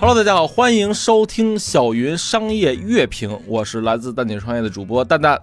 Hello，大家好，欢迎收听小云商业乐评，我是来自蛋姐创业的主播蛋蛋。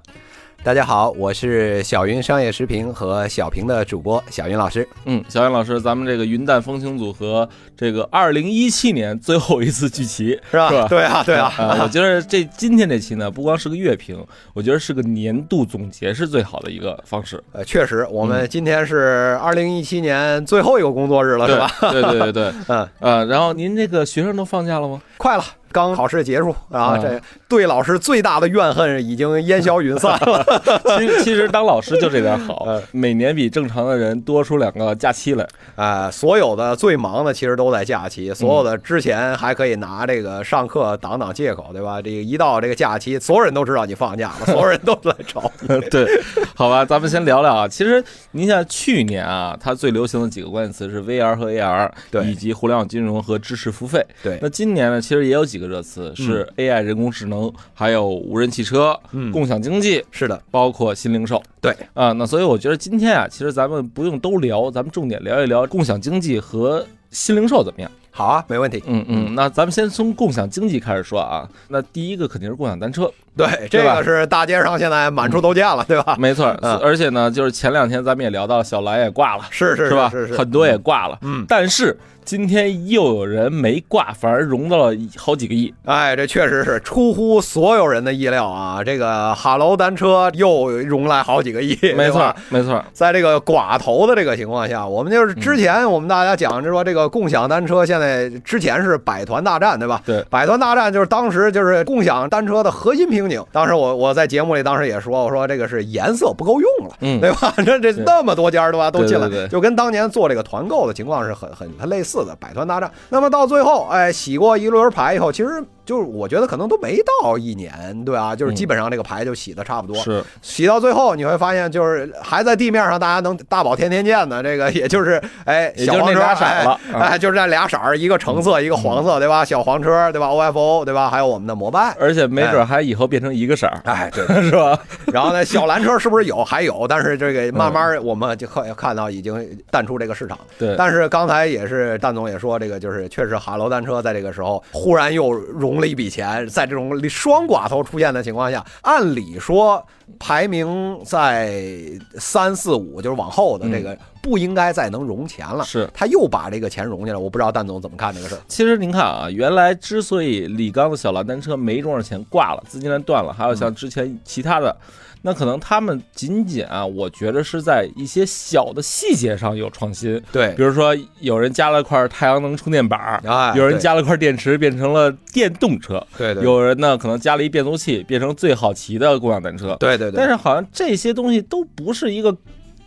大家好，我是小云商业时评和小平的主播小云老师。嗯，小云老师，咱们这个云淡风轻组合，这个二零一七年最后一次聚齐，是吧？对啊，对啊。啊，我觉得这今天这期呢，不光是个月评，我觉得是个年度总结是最好的一个方式，呃，确实，我们今天是二零一七年最后一个工作日了，是吧？对对对对，嗯，呃，然后您这个学生都放假了吗？快了，刚考试结束啊，啊这对老师最大的怨恨已经烟消云散了。其实其实当老师就这点好 嗯，每年比正常的人多出两个假期来。啊，所有的最忙的其实都在假期，所有的之前还可以拿这个上课挡挡借口，对吧？这个一到这个假期，所有人都知道你放假了，所有人都来找你。对，好吧，咱们先聊聊啊。其实您像去年啊，它最流行的几个关键词是 VR 和 AR，对以及互联网金融和知识付费。对那今年呢，其实也有几个热词是 AI 人工智能，还有无人汽车、嗯共享经济，是的，包括新零售。对啊，那所以我觉得今天啊，其实咱们不用都聊，咱们重点聊一聊共享经济和新零售怎么样？好啊，没问题。嗯嗯，那咱们先从共享经济开始说啊。那第一个肯定是共享单车，对，这个是大街上现在满处都见了，对吧？没错。嗯而且呢，就是前两天咱们也聊到小蓝也挂了。是是是吧？是是，很多也挂了，嗯，但是今天又有人没挂，反而融到了好几个亿。哎，这确实是出乎所有人的意料啊！这个哈喽单车又融来好几个亿，没错，没错，在这个寡头的这个情况下，我们就是之前我们大家讲就说这个共享单车，现在之前是百团大战，对吧？对，百团大战就是当时就是共享单车的核心瓶颈。当时我我在节目里当时也说，我说这个是颜色不够用了，嗯对吧？这这那么多家儿对吧都进来就跟当年做这个团购的情况是很很很类似四个，百团大战。那么到最后，哎，洗过一轮牌以后，其实就是我觉得可能都没到一年，对吧？就是基本上这个牌就洗的差不多。是洗到最后，你会发现就是还在地面上，大家能大宝天天见的这个，也就是哎小黄车俩色儿了哎就是那俩色儿，一个橙色，一个黄色，对吧？小黄车，对吧？OFO，对吧？还有我们的摩拜，而且没准还以后变成一个色儿，哎，对。是吧？然后呢，小蓝车是不是有？还有，但是这个慢慢我们就看看到已经淡出这个市场。对，但是刚才也是蛋总也说，这个就是确实哈罗单车在这个时候忽然又融了一笔钱，在这种双寡头出现的情况下，按理说排名在三四五就是往后的这个不应该再能融钱了，是。他又把这个钱融进来，我不知道蛋总怎么看这个事儿。其实您看啊，原来之所以李刚的小蓝单车没多少钱挂了，资金链断了，还有像之前其他的，那可能他们仅仅啊，我觉得是在一些小的细节上有创新，对比如说有人加了块太阳能充电板有人加了块电池变成了电动车，对对有人呢可能加了一变速器变成最好骑的共享单车，对对对，但是好像这些东西都不是一个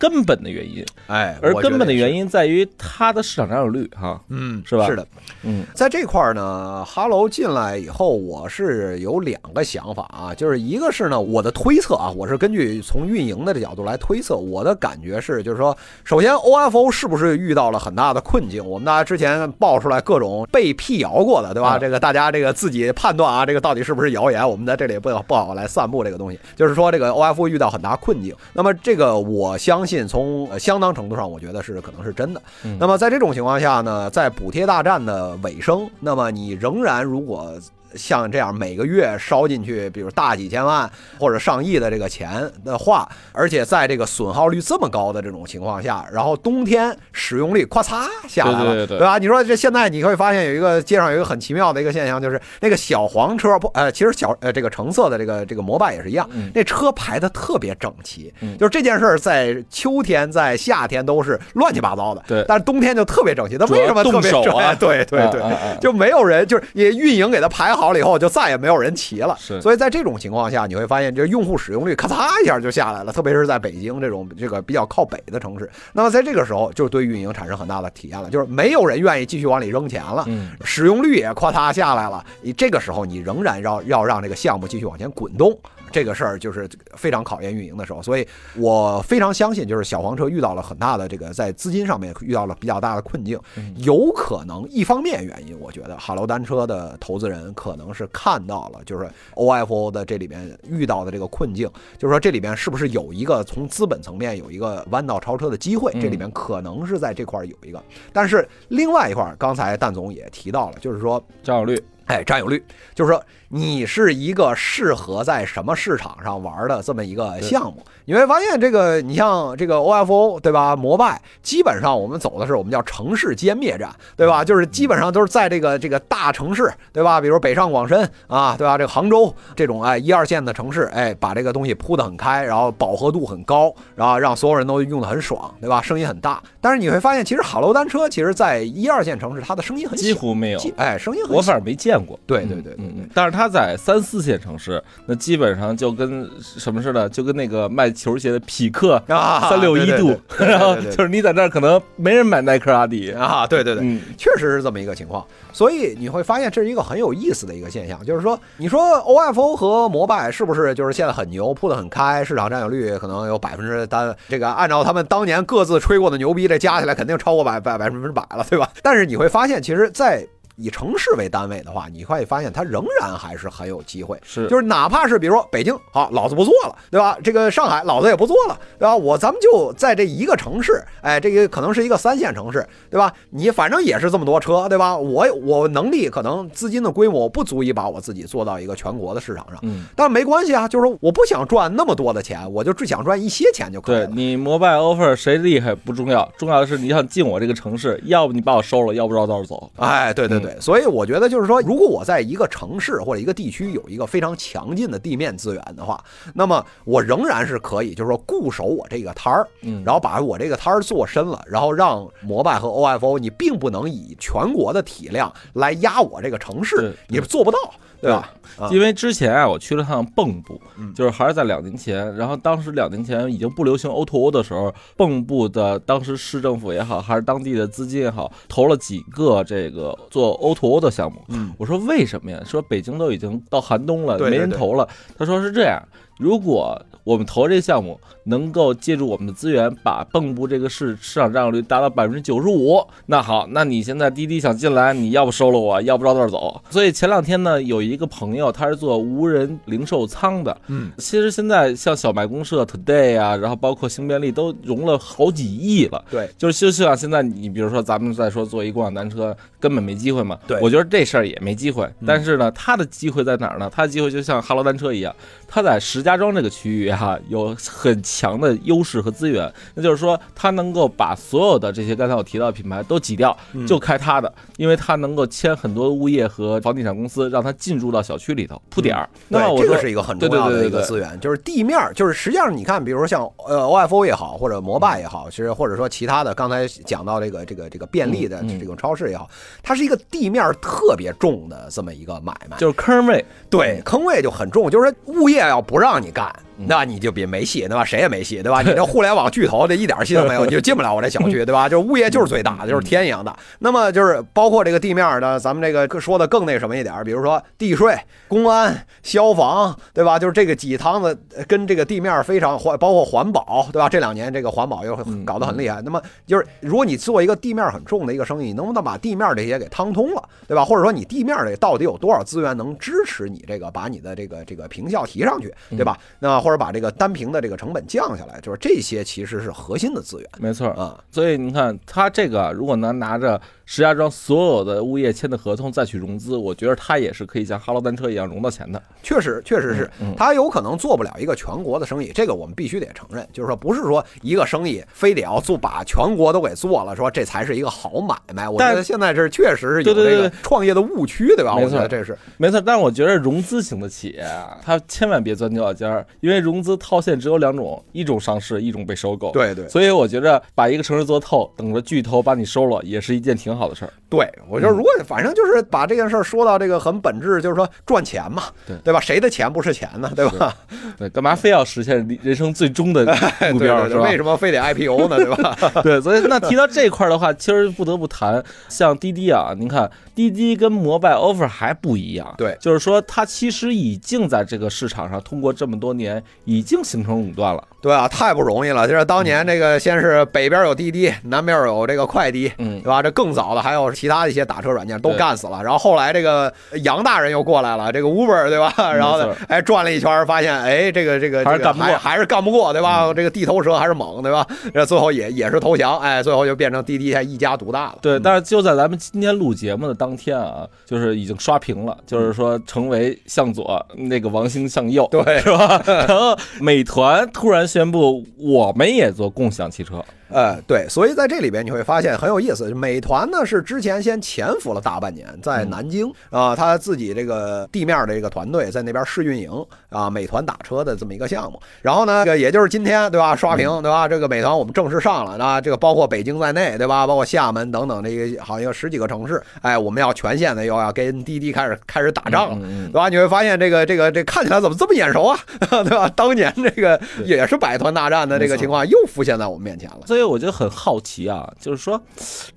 根本的原因，哎，而根本的原因在于它的市场占有率哈，嗯，是吧是的，嗯在这块儿呢，哈喽进来以后，我是有两个想法啊，就是一个是呢，我的推测啊，我是根据从运营的这角度来推测，我的感觉是，就是说，首先 OFO 是不是遇到了很大的困境？我们大家之前爆出来各种被辟谣过的，对吧？嗯这个大家这个自己判断啊，这个到底是不是谣言？我们在这里不不好来散布这个东西，就是说这个 OFO 遇到很大困境。那么这个我相信从呃相当程度上，我觉得是可能是真的。嗯那么在这种情况下呢，在补贴大战的尾声，那么你仍然如果像这样每个月烧进去，比如大几千万或者上亿的这个钱的话，而且在这个损耗率这么高的这种情况下，然后冬天使用率咔嚓下来了，对对对对吧？你说这现在你会发现有一个街上有一个很奇妙的一个现象，就是那个小黄车不呃，其实小呃这个橙色的这个这个摩拜也是一样，嗯那车排的特别整齐，嗯就是这件事儿在秋天在夏天都是乱七八糟的，对但是冬天就特别整齐。它为什么特别整？动手啊哎 对对对，啊啊啊就没有人，就是也运营给它排好了以后，就再也没有人骑了。是所以在这种情况下，你会发现这用户使用率咔嚓一下就下来了，特别是在北京这种这个比较靠北的城市。那么在这个时候，就对运营产生很大的体验了，就是没有人愿意继续往里扔钱了。嗯使用率也咔嚓下来了，你这个时候你仍然要要让这个项目继续往前滚动，这个事儿就是非常考验运营的时候，所以我非常相信，就是小黄车遇到了很大的这个在资金上面遇到了比较大的困境，有可能一方面原因，我觉得哈罗单车的投资人可能是看到了，就是 OFO 的这里面遇到的这个困境，就是说这里面是不是有一个从资本层面有一个弯道超车的机会，这里面可能是在这块儿有一个，但是另外一块儿，刚才蛋总也提到了，就是说占有率。哎，占有率。就是说，你是一个适合在什么市场上玩的这么一个项目。你会发现，这个你像这个 OFO 对吧？摩拜基本上我们走的是我们叫城市歼灭战，对吧？就是基本上都是在这个这个大城市，对吧？比如北上广深啊，对吧？这个杭州这种哎一二线的城市，哎，把这个东西铺得很开，然后饱和度很高，然后让所有人都用得很爽，对吧？声音很大。但是你会发现，其实哈罗单车其实在一二线城市，它的声音很几乎没有，哎，声音很我反正没见过。对对对对对。但是它在三四线城市，那基本上就跟什么似的，就跟那个卖球鞋的匹克啊，三六一度，然后就是你在那儿可能没人买耐克、阿迪啊，对对对，确实是这么一个情况。所以你会发现这是一个很有意思的一个现象，就是说，你说 OFO 和摩拜是不是就是现在很牛，铺得很开，市场占有率可能有百分之单，这个按照他们当年各自吹过的牛逼，这加起来肯定超过百百百分之百了，对吧？但是你会发现，其实，在以城市为单位的话，你会发现它仍然还是很有机会。是，就是哪怕是比如说北京，好，老子不做了，对吧？这个上海，老子也不做了，对吧？我咱们就在这一个城市，哎，这个可能是一个三线城市，对吧？你反正也是这么多车，对吧？我我能力可能资金的规模不足以把我自己做到一个全国的市场上，嗯，但没关系啊，就是说我不想赚那么多的钱，我就只想赚一些钱就可以了。对你摩拜 offer 谁厉害不重要，重要的是你想进我这个城市，要不你把我收了，要不绕道走。哎，对对对，所以我觉得。就是说，如果我在一个城市或者一个地区有一个非常强劲的地面资源的话，那么我仍然是可以，就是说固守我这个摊儿，嗯，然后把我这个摊儿做深了，然后让摩拜和 OFO，你并不能以全国的体量来压我这个城市，你做不到。对吧？因为之前啊，我去了趟蚌埠，就是还是在两年前。然后当时两年前已经不流行 O2O 的时候，蚌埠的当时市政府也好，还是当地的资金也好，投了几个这个做 O2O 的项目。我说为什么呀？说北京都已经到寒冬了，没人投了。他说是这样，如果。我们投这个项目能够借助我们的资源，把蚌埠这个市市场占有率达到百分之九十五。那好，那你现在滴滴想进来，你要不收了我，要不绕道走。所以前两天呢，有一个朋友他是做无人零售仓的，嗯，其实现在像小卖公社、Today 啊，然后包括星便利都融了好几亿了。对，就是就像现在你比如说咱们再说做一共享单车，根本没机会嘛。对，我觉得这事儿也没机会。但是呢，他的机会在哪儿呢？他的机会就像哈罗单车一样，他在石家庄这个区域。哈，有很强的优势和资源，那就是说，他能够把所有的这些刚才我提到的品牌都挤掉，就开他的，因为他能够签很多物业和房地产公司，让他进入到小区里头铺点儿。那么这个是一个很重要的一个资源，就是地面，就是实际上你看，比如说像呃 OFO 也好，或者摩拜也好，其实或者说其他的，刚才讲到这个这个这个便利的这种超市也好，它是一个地面特别重的这么一个买卖，就是坑位，对，坑位就很重，就是说物业要不让你干。那你就别没戏，对吧？谁也没戏，对吧？你这互联网巨头，这一点戏都没有，你就进不了我这小区，对吧？就是物业就是最大的，就是天一样大。那么就是包括这个地面的，咱们这个说的更那什么一点，比如说地税、公安、消防，对吧？就是这个几趟子跟这个地面非常环，包括环保，对吧？这两年这个环保又搞得很厉害。那么就是如果你做一个地面很重的一个生意，你能不能把地面这些给趟通了，对吧？或者说你地面里到底有多少资源能支持你这个把你的这个这个平效提上去，对吧？那或或者把这个单屏的这个成本降下来，就是这些其实是核心的资源，没错啊。所以你看，他这个如果能拿着。石家庄所有的物业签的合同再去融资，我觉得他也是可以像哈罗单车一样融到钱的。确实，确实是他有可能做不了一个全国的生意，这个我们必须得承认。就是说，不是说一个生意非得要做把全国都给做了，说这才是一个好买卖。我觉得现在是确实是有这个创业的误区，对吧？没错，这是没错。但是我觉得融资型的企业啊，他千万别钻牛角尖儿，因为融资套现只有两种，一种上市，一种被收购。，对对所以我觉着把一个城市做透，等着巨头把你收了，也是一件挺好的事儿。对，我就如果反正就是把这件事儿说到这个很本质，就是说赚钱嘛，对对吧？谁的钱不是钱呢？对吧？对，干嘛非要实现人生最终的 目标是吧？为什么非得 IPO 呢？对吧？对，所以那提到这块的话，其实不得不谈像滴滴啊，您看滴滴跟摩拜 offer 还不一样，对就是说它其实已经在这个市场上通过这么多年，已经形成垄断了。对啊，太不容易了。就是当年这个，先是北边有滴滴，南边有这个快滴，嗯对吧？这更早的还有其他的一些打车软件都干死了。然后后来这个杨大人又过来了，这个 Uber 对吧？然后哎转了一圈，发现哎这个这个这个还是干不过嗯还还是干不过，对吧？这个地头蛇还是猛，对吧？这最后也也是投降，哎，最后就变成滴滴还一家独大了。对，但是就在咱们今天录节目的当天啊，就是已经刷屏了，就是说成为向左，那个王兴向右，对是吧？然后美团突然宣布，我们也做共享汽车，呃，对，所以在这里边你会发现很有意思。美团呢是之前先潜伏了大半年，在南京啊、他自己这个地面的这个团队在那边试运营啊，美团打车的这么一个项目。然后呢，这个也就是今天对吧，刷屏对吧？这个美团我们正式上了啊，这个包括北京在内对吧？包括厦门等等这个好像有十几个城市，哎，我们要全线的又要跟滴滴开始开始打仗了。嗯对吧？你会发现这个这个这看起来怎么这么眼熟啊，对吧？当年这个也是百团大战的这个情况又浮现在我们面前了。所以我就很好奇啊，就是说，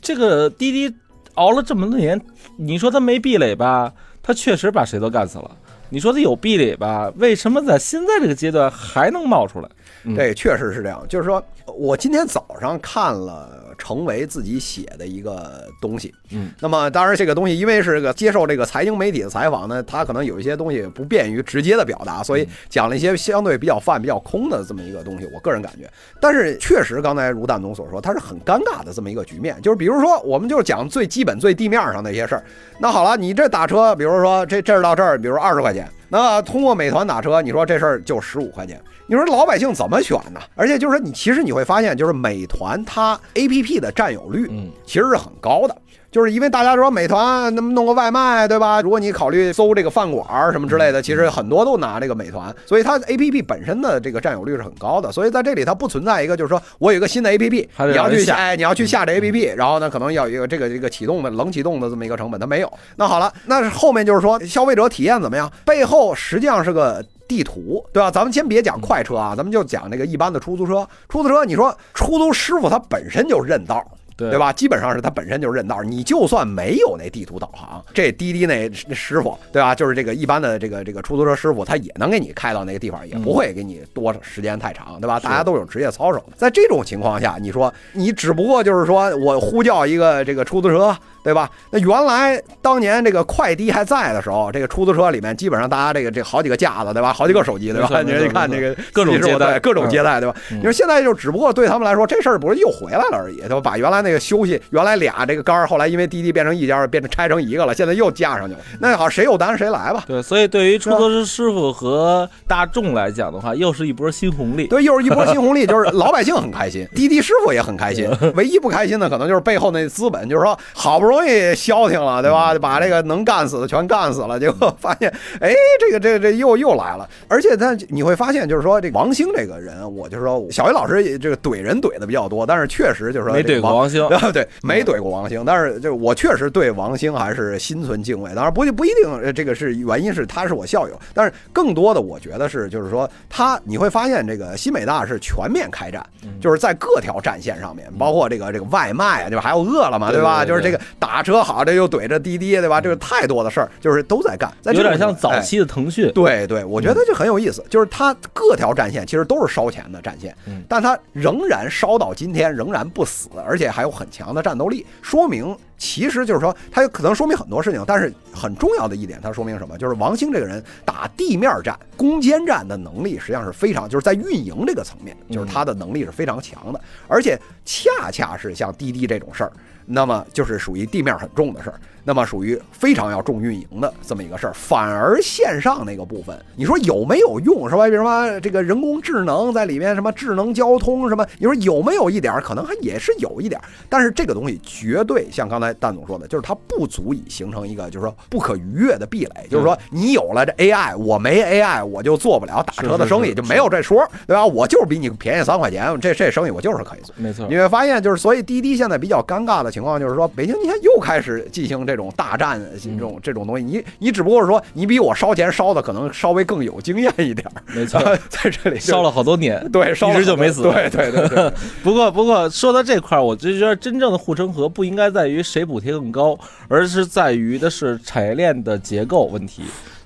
这个滴滴熬了这么多年，你说他没壁垒吧？他确实把谁都干死了。你说他有壁垒吧？为什么在现在这个阶段还能冒出来？嗯这确实是这样，就是说我今天早上看了程维自己写的一个东西，嗯，那么当然这个东西因为是个接受这个财经媒体的采访呢，他可能有一些东西不便于直接的表达，所以讲了一些相对比较泛、比较空的这么一个东西。我个人感觉，但是确实刚才如蛋总所说，它是很尴尬的这么一个局面，就是比如说我们就是讲最基本、最地面上的一些事儿。那好了，你这打车，比如说这这儿到这儿，比如二十块钱，那通过美团打车，你说这事儿就十五块钱。你说老百姓怎么选呢？而且就是说，你其实你会发现，就是美团它 A P P 的占有率，嗯，其实是很高的。就是因为大家说美团那么弄个外卖，对吧？如果你考虑搜这个饭馆儿什么之类的，其实很多都拿这个美团，所以它 A P P 本身的这个占有率是很高的。所以在这里它不存在一个就是说我有一个新的 A P P，你要去下哎你要去下这 A P P，然后呢可能要有一个这个这个启动的冷启动的这么一个成本，它没有。那好了，那后面就是说消费者体验怎么样？背后实际上是个。地图对吧？咱们先别讲快车啊，咱们就讲这个一般的出租车。出租车，你说出租师傅他本身就认道，对对？吧？基本上是他本身就是认道，你就算没有那地图导航，这滴滴那那师傅，对吧？就是这个一般的这个这个出租车师傅，他也能给你开到那个地方，也不会给你多时间太长，对吧？大家都有职业操守，在这种情况下，你说你只不过就是说我呼叫一个这个出租车。对吧？那原来当年这个快滴还在的时候，这个出租车里面基本上大家这个这好几个架子，对吧？好几个手机，对吧？没错没错你看这个各种接待各种接待，对吧？嗯你说现在就只不过对他们来说，这事儿不是又回来了而已，对吧？把原来那个休息，原来俩这个杆儿，后来因为滴滴变成一家，变成拆成一个了，现在又架上去了。那好，谁有单谁来吧。对，所以对于出租车师傅和大众来讲的话，又是一波新红利。对，又是一波新红利，就是老百姓很开心，滴滴师傅也很开心。唯一不开心的可能就是背后那资本，就是说好不容易消停了，对吧？把这个能干死的全干死了，结果发现，哎，这个这个这又又来了。而且他你会发现，就是说这王兴这个人，我就说小云老师也这个怼人怼的比较多，但是确实就是说没怼过王兴，对对，没怼过王兴，但是就我确实对王兴还是心存敬畏。当然不不一定，呃这个是原因是他是我校友，但是更多的我觉得是就是说他你会发现这个新美大是全面开战，就是在各条战线上面，包括这个这个外卖啊，对吧？还有饿了么，对吧？就是这个打车好，这又怼着滴滴，对吧？这个太多的事儿，就是都在干，在有点像早哎期的腾讯。对对，我觉得就很有意思，就是它各条战线其实都是烧钱的战线嗯，但它仍然烧到今天，仍然不死，而且还有很强的战斗力，说明其实就是说，它有可能说明很多事情，但是很重要的一点，它说明什么？就是王兴这个人打地面战、攻坚战的能力实际上是非常，就是在运营这个层面，就是他的能力是非常强的，而且恰恰是像滴滴这种事儿。那么就是属于地面很重的事儿，那么属于非常要重运营的这么一个事儿。反而线上那个部分，你说有没有用是吧？比如说这个人工智能在里面，什么智能交通什么，你说有没有一点儿？可能还也是有一点儿，但是这个东西绝对像刚才才蛋总说的，就是它不足以形成一个就是说不可逾越的壁垒，就是说你有了这 AI，我没 AI 我就做不了打车的生意，就没有这说，对吧？我就是比你便宜三块钱，这这生意我就是可以做。没错你，会发现，就是所以滴滴现在比较尴尬的情况，就是说北京你看又开始进行这种大战，这种这种东西，你你只不过是说你比我烧钱烧的可能稍微更有经验一点，没错，在这里烧了好多年，对，烧一直就没死。对对对对，不过，不过说到这块儿，我就觉得真正的护城河不应该在于谁补贴更高，而是在于的是产业链的结构问题。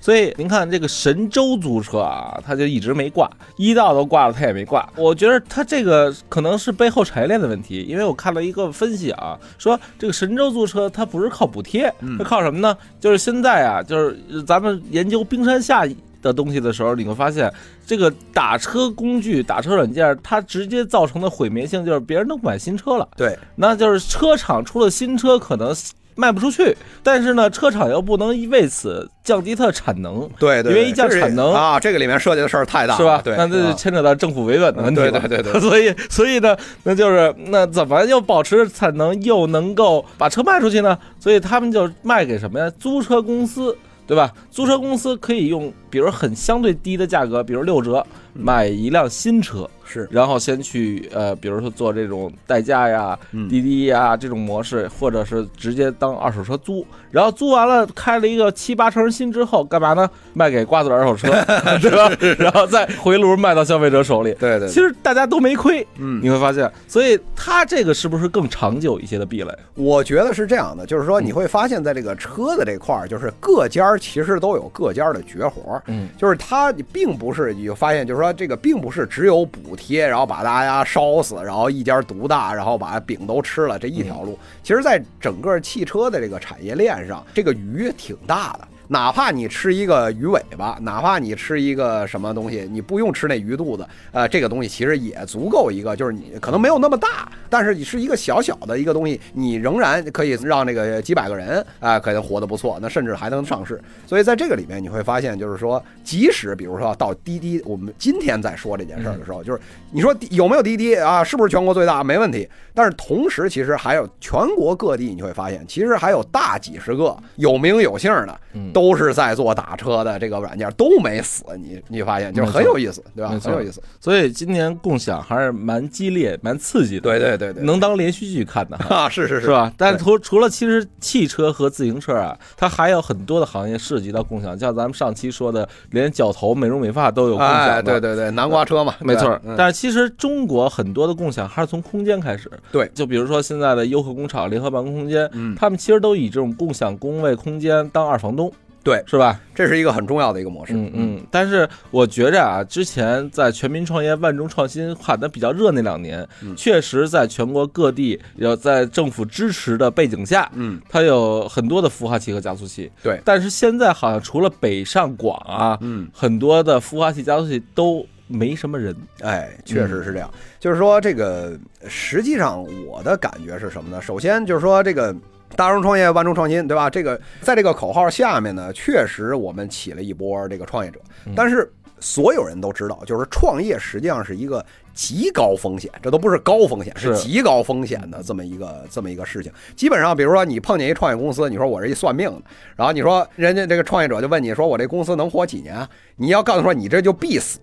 所以您看这个神州租车啊，它就一直没挂，一道都挂了，它也没挂。我觉得它这个可能是背后产业链的问题，因为我看了一个分析啊，说这个神州租车它不是靠补贴，它靠什么呢？就是现在啊，就是咱们研究冰山下的东西的时候，你会发现这个打车工具、打车软件，它直接造成的毁灭性就是别人都不买新车了，对那就是车厂出了新车可能卖不出去，但是呢，车厂又不能为此降低它的产能，对对，因为一降产能啊，这个里面涉及的事儿太大了，是吧？对，那这就啊牵扯到政府维稳的问题了。对对对对 所以所以呢，那就是那怎么又保持产能，又能够把车卖出去呢？所以他们就卖给什么呀？租车公司，对吧？租车公司可以用，比如很相对低的价格，比如六折买一辆新车。是然后先去呃，比如说做这种代驾呀、嗯滴滴呀这种模式，或者是直接当二手车租，然后租完了开了一个七八成新之后，干嘛呢？卖给瓜子二手车，对吧？然后再回炉卖到消费者手里。对对，其实大家都没亏，嗯你会发现，所以它这个是不是更长久一些的壁垒？我觉得是这样的，就是说你会发现在这个车的这块儿，就是各家其实都有各家的绝活儿，嗯，就是它并不是你就发现，就是说这个并不是只有补贴，然后把大家烧死，然后一家独大，然后把饼都吃了这一条路。其实，在整个汽车的这个产业链上，这个鱼挺大的。哪怕你吃一个鱼尾巴，哪怕你吃一个什么东西，你不用吃那鱼肚子，呃，这个东西其实也足够一个，就是你可能没有那么大，但是你是一个小小的一个东西，你仍然可以让这个几百个人啊、可能活得不错，那甚至还能上市。所以在这个里面，你会发现，就是说，即使比如说到滴滴，我们今天在说这件事儿的时候，就是你说有没有滴滴啊？是不是全国最大？没问题。但是同时，其实还有全国各地，你会发现，其实还有大几十个有名有姓的，都是在做打车的这个软件，都没死。你你发现就是很有意思，对吧很有意思。所以今年共享还是蛮激烈、蛮刺激的，对对对对，能当连续剧看的哈。啊，是是是？吧？但是除除了其实汽车和自行车啊，它还有很多的行业涉及到共享，像咱们上期说的，连脚头、美容美发都有共享。哎，对对对，南瓜车嘛，没错，嗯但是其实中国很多的共享还是从空间开始。对就比如说现在的优客工厂、联合办公空间，嗯他们其实都以这种共享工位空间当二房东，对，是吧？这是一个很重要的一个模式。嗯嗯。但是我觉着啊，之前在全民创业、万众创新喊的比较热那两年，嗯确实在全国各地要在政府支持的背景下，嗯，它有很多的孵化器和加速器。对但是现在好像除了北上广啊，嗯，很多的孵化器、加速器都没什么人。哎，确实是这样。就是说，这个实际上我的感觉是什么呢？首先就是说，这个大众创业，万众创新，对吧？这个在这个口号下面呢，确实我们起了一波这个创业者，但是所有人都知道，就是创业实际上是一个极高风险，这都不是高风险，是是极高风险的这么一个这么一个事情。基本上，比如说你碰见一创业公司，你说我是一算命的，然后你说人家这个创业者就问你说我这公司能活几年啊？你要告诉说你这就必死。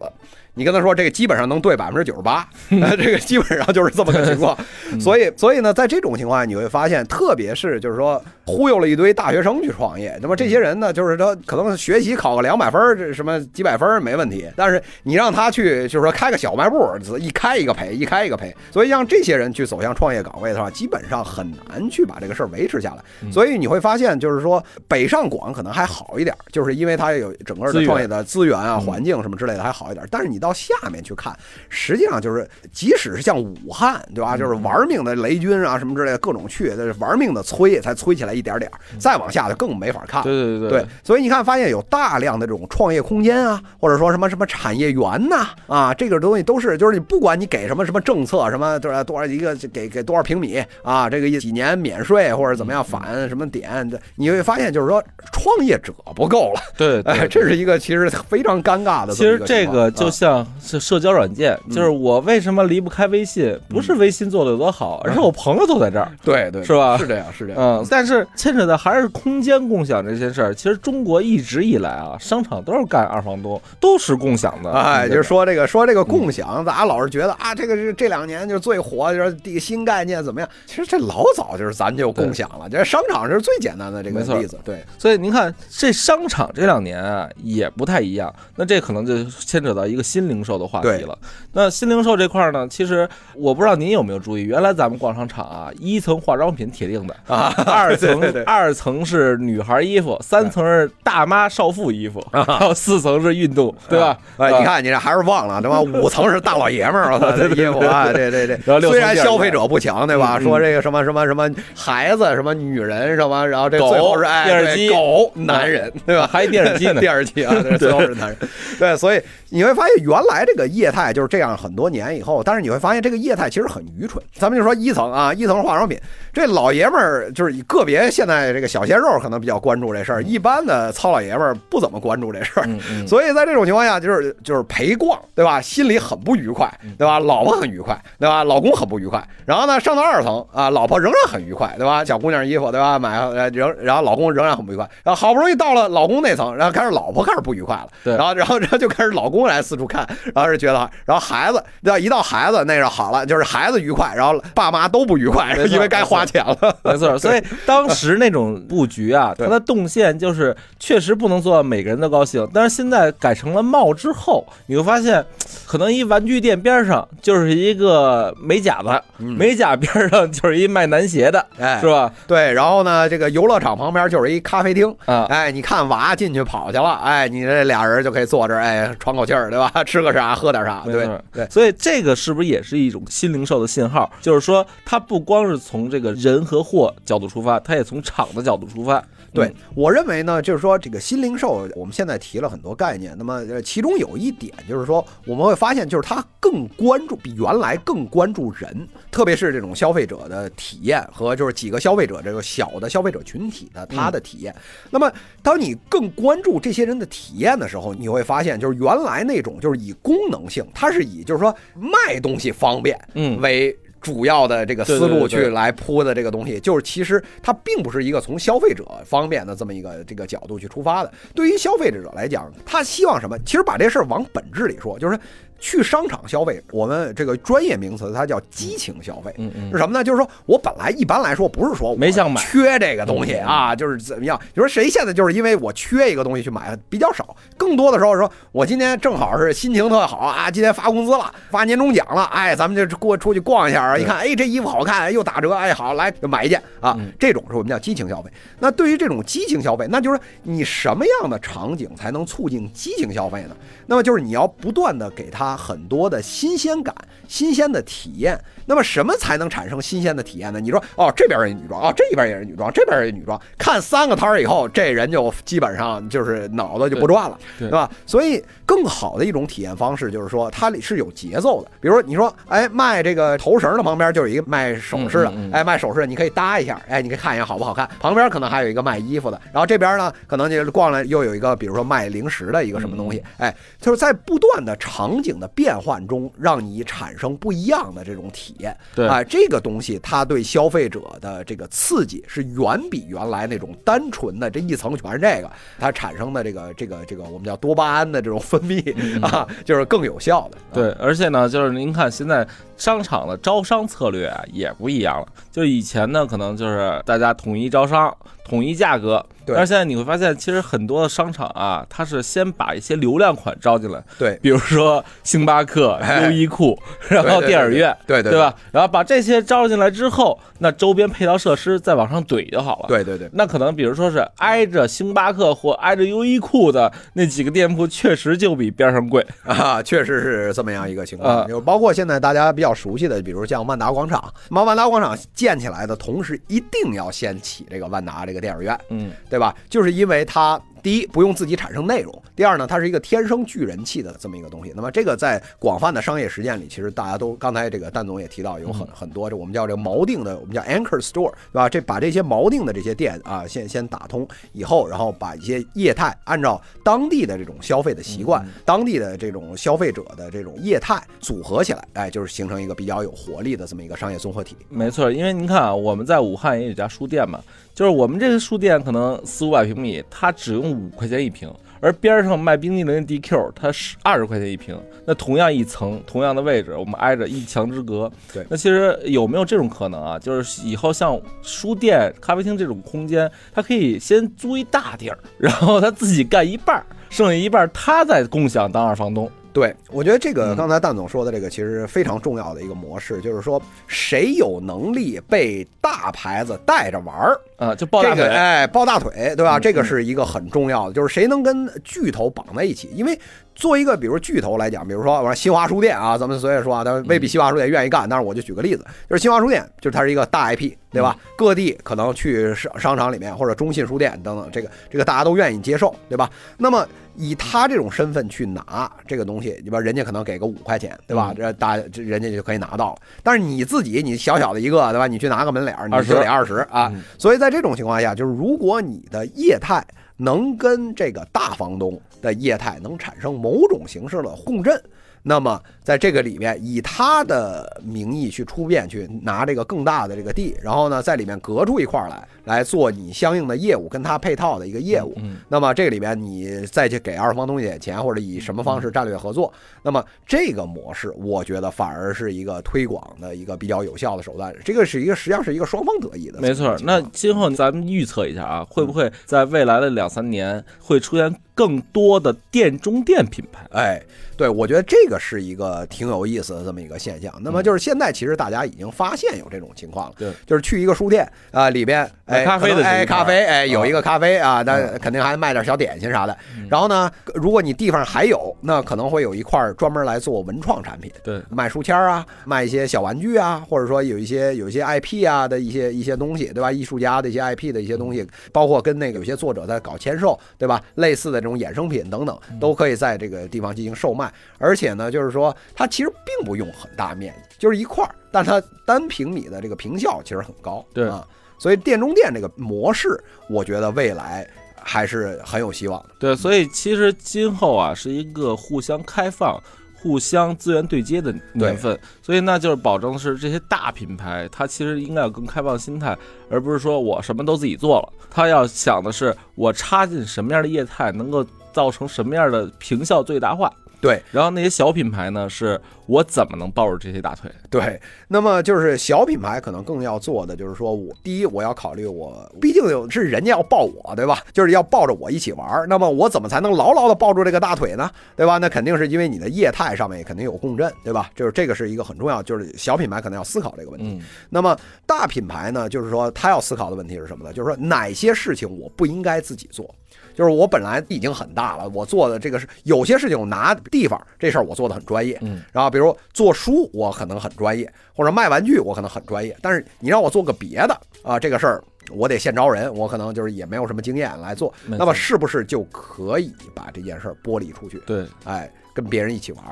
你跟他说这个基本上能对百分之九十八，这个基本上就是这么个情况。所以，所以呢，在这种情况下，你会发现，特别是就是说忽悠了一堆大学生去创业，那么这些人呢，就是他可能学习考个两百分儿，这什么几百分儿没问题，但是你让他去就是说开个小卖部，一开一个赔，一开一个赔。所以让这些人去走向创业岗位的话，基本上很难去把这个事儿维持下来。所以你会发现，就是说北上广可能还好一点，就是因为它有整个的创业的资源啊、嗯环境什么之类的还好一点。但是你到下面去看，实际上就是，即使是像武汉，对吧？就是玩命的雷军啊什么之类的各种去，玩命的催，才催起来一点点儿，再往下就更没法看对。对对对，所以你看，发现有大量的这种创业空间啊，或者说什么什么产业园呐、啊，这个东西都是，就是你不管你给什么什么政策，什么多少多少一个给给多少平米啊，这个几年免税或者怎么样返什么点，这你会发现就是说创业者不够了，对对哎，这是一个其实非常尴尬的其实这个就啊像上是社交软件，就是我为什么离不开微信？不是微信做的有多好，而是我朋友都在这儿。对对，是吧是这样，是这样。嗯，但是牵扯的还是空间共享这件事儿。其实中国一直以来啊，商场都是干二房东，都是共享的。哎，就是说这个说这个共享，嗯大家老是觉得啊，这个是这两年就是最火，就是这个新概念怎么样？其实这老早就是咱就共享了，这商场是最简单的这个例子。对，所以您看，这商场这两年啊也不太一样。那这可能就牵扯到一个新零售的话题了。那新零售这块呢，其实我不知道您有没有注意，原来咱们逛商场啊，一层化妆品铁定的啊二 层二层是女孩衣服，三层是大妈少妇衣服，然后四层是运动，对吧？哎，啊你看你这还是忘了，对吧？五层是大老爷们儿，我操，这衣服啊，对对对。虽然消费者不强，对吧？说这个什么什么什么孩子，什么女人，什么，然后这狗最后是哎，电视机狗，男人，对吧？还电视机呢 电视机啊，对，最后是男人。对，所以你会发现，原来这个业态就是这样很多年以后，但是你会发现这个业态其实很愚蠢。咱们就说一层啊，一层化妆品，这老爷们儿就是个别现在这个小鲜肉可能比较关注这事儿，一般的糙老爷们儿不怎么关注这事儿。所以在这种情况下，就是就是陪逛，对吧？心里很不愉快，对吧？老婆很愉快，对吧？老公很不愉快。然后呢，上到二层啊，老婆仍然很愉快，对吧？小姑娘衣服，对吧？买呃仍然后老公仍然很不愉快。然后好不容易到了老公那层，然后开始老婆开始不愉快了，对然后然后然后就开始老公来四处看，然后是觉得，然后孩子，要一到孩子那是好了，就是孩子愉快，然后爸妈都不愉快，因为该花钱了。没错，所以当时那种布局啊，它对的动线就是确实不能做到每个人都高兴。但是现在改成了帽之后，你会发现，可能一玩具店边上就是一个美甲的，美甲边上就是一卖男鞋的，哎是吧？对，然后呢，这个游乐场旁边就是一咖啡厅，啊哎，你看娃进去跑去了，哎，你这俩人就可以坐这儿，哎，喘口气儿，对吧？吃个啥，喝点啥，对对。所以这个是不是也是一种新零售的信号？就是说，它不光是从这个人和货角度出发，它也从厂的角度出发。对嗯，我认为呢，就是说这个新零售，我们现在提了很多概念。那么，呃，其中有一点就是说，我们会发现，就是它更关注，比原来更关注人，特别是这种消费者的体验和就是几个消费者这个小的消费者群体的他的体验。那么，当你更关注这些人的体验的时候，你会发现，就是原来那种就是以功能性，它是以就是说卖东西方便，嗯为主要的这个思路去来铺的这个东西，就是其实它并不是一个从消费者方面的这么一个这个角度去出发的。对于消费者来讲，他希望什么？其实把这事儿往本质里说，就是去商场消费，我们这个专业名词它叫激情消费。嗯嗯是什么呢？就是说我本来一般来说不是说我没想买缺这个东西啊，就是怎么样？你说谁现在就是因为我缺一个东西去买比较少，更多的时候说我今天正好是心情特好啊，今天发工资了，发年终奖了，哎，咱们就过出去逛一下啊，一看，哎，这衣服好看，又打折，哎，好，来就买一件啊嗯，这种是我们叫激情消费。那对于这种激情消费，那就是你什么样的场景才能促进激情消费呢？那么就是你要不断的给他很多的新鲜感、新鲜的体验。那么什么才能产生新鲜的体验呢？你说哦，这边是女装，哦，这边也是女装，这边也是女装，看三个摊儿以后，这人就基本上就是脑子就不转了，对对吧？所以更好的一种体验方式就是说，它是有节奏的。比如说，你说，哎，卖这个头绳的旁边就有一个卖首饰的，嗯嗯嗯哎，卖首饰的你可以搭一下，哎，你可以看一下好不好看。旁边可能还有一个卖衣服的，然后这边呢，可能就是逛了又有一个，比如说卖零食的一个什么东西，哎，就是在不断的场景的变换中，让你产生不一样的这种体验。对啊，这个东西它对消费者的这个刺激是远比原来那种单纯的这一层全是这个，它产生的这个这个这个我们叫多巴胺的这种分泌啊，就是更有效的。啊对，而且呢，就是您看现在商场的招商策略啊也不一样了。就以前呢，可能就是大家统一招商、统一价格，对但是现在你会发现，其实很多的商场啊，它是先把一些流量款招进来，对比如说星巴克、哎优衣库，然后电影院，对对对吧？然后把这些招进来之后，那周边配套设施再往上怼就好了。对对对。那可能比如说是挨着星巴克或挨着优衣库的那几个店铺，确实就比边上贵。啊，确实是这么样一个情况。啊就包括现在大家比较熟悉的，比如像万达广场，那万达广场建起来的同时，一定要先起这个万达这个电影院，嗯，对吧？就是因为它第一，不用自己产生内容；第二呢，它是一个天生聚人气的这么一个东西。那么这个在广泛的商业实践里，其实大家都刚才这个蛋总也提到，有很很多这我们叫这个锚定的，我们叫 anchor store，对吧？这把这些锚定的这些店啊，先先打通以后，然后把一些业态按照当地的这种消费的习惯、当地的这种消费者的这种业态组合起来，哎，就是形成一个比较有活力的这么一个商业综合体。没错，因为您看啊，我们在武汉也有家书店嘛，就是我们这个书店可能四五百平米，它只用五块钱一瓶。而边上卖冰激凌的 DQ，它是二十块钱一瓶。那同样一层，同样的位置，我们挨着一墙之隔。对，那其实有没有这种可能啊？就是以后像书店、咖啡厅这种空间，它可以先租一大地儿，然后他自己干一半，剩下一半他再共享当二房东。对，我觉得这个刚才蛋总说的这个其实非常重要的一个模式，就是说谁有能力被大牌子带着玩儿啊，就抱大腿，哎，抱大腿，对吧？这个是一个很重要的，就是谁能跟巨头绑在一起，因为。做一个，比如巨头来讲，比如说我说新华书店啊，咱们所以说啊，它未必新华书店愿意干，但是我就举个例子，就是新华书店，就是它是一个大 IP，对吧？各地可能去商商场里面或者中信书店等等，这个这个大家都愿意接受，对吧？那么以他这种身份去拿这个东西，你吧，人家可能给个五块钱，对吧？这大这人家就可以拿到了。但是你自己，你小小的一个，对吧？你去拿个门脸，你就得二十啊。所以在这种情况下，就是如果你的业态。能跟这个大房东的业态能产生某种形式的共振。那么，在这个里面，以他的名义去出面去拿这个更大的这个地，然后呢，在里面隔出一块来，来做你相应的业务，跟他配套的一个业务。那么这个里面，你再去给二房东一点钱，或者以什么方式战略合作，那么这个模式，我觉得反而是一个推广的一个比较有效的手段。这个是一个实际上是一个双方得益的。没错。那今后咱们预测一下啊，会不会在未来的两三年会出现更多的店中店品牌？哎。对，我觉得这个是一个挺有意思的这么一个现象。那么就是现在其实大家已经发现有这种情况了，对，就是去一个书店啊，里边哎咖啡的哎咖啡哎有一个咖啡啊，那肯定还卖点小点心啥的。然后呢，如果你地方还有，那可能会有一块专门来做文创产品，对，卖书签啊，卖一些小玩具啊，或者说有一些有一些 IP 啊的一些一些东西，对吧？艺术家的一些 IP 的一些东西，包括跟那个有些作者在搞签售，对吧？类似的这种衍生品等等，都可以在这个地方进行售卖。而且呢，就是说它其实并不用很大面积，就是一块儿，但它单平米的这个平效其实很高，对啊。所以店中店这个模式，我觉得未来还是很有希望的。对，所以其实今后啊是一个互相开放、互相资源对接的年份。所以那就是保证是这些大品牌，它其实应该有更开放心态，而不是说我什么都自己做了。它要想的是我插进什么样的业态，能够造成什么样的平效最大化。对，然后那些小品牌呢，是我怎么能抱住这些大腿？对，那么就是小品牌可能更要做的就是说我第一我要考虑我，毕竟有是人家要抱我，对吧？就是要抱着我一起玩，那么我怎么才能牢牢的抱住这个大腿呢？对吧？那肯定是因为你的业态上面肯定有共振，对吧？就是这个是一个很重要，就是小品牌可能要思考这个问题。那么大品牌呢，就是说他要思考的问题是什么呢？就是说哪些事情我不应该自己做？就是我本来已经很大了，我做的这个是有些事情我拿地方这事儿我做的很专业，嗯，然后比如做书我可能很专业，或者卖玩具我可能很专业，但是你让我做个别的啊，这个事儿我得现招人，我可能就是也没有什么经验来做，那么是不是就可以把这件事儿剥离出去？对，哎，跟别人一起玩。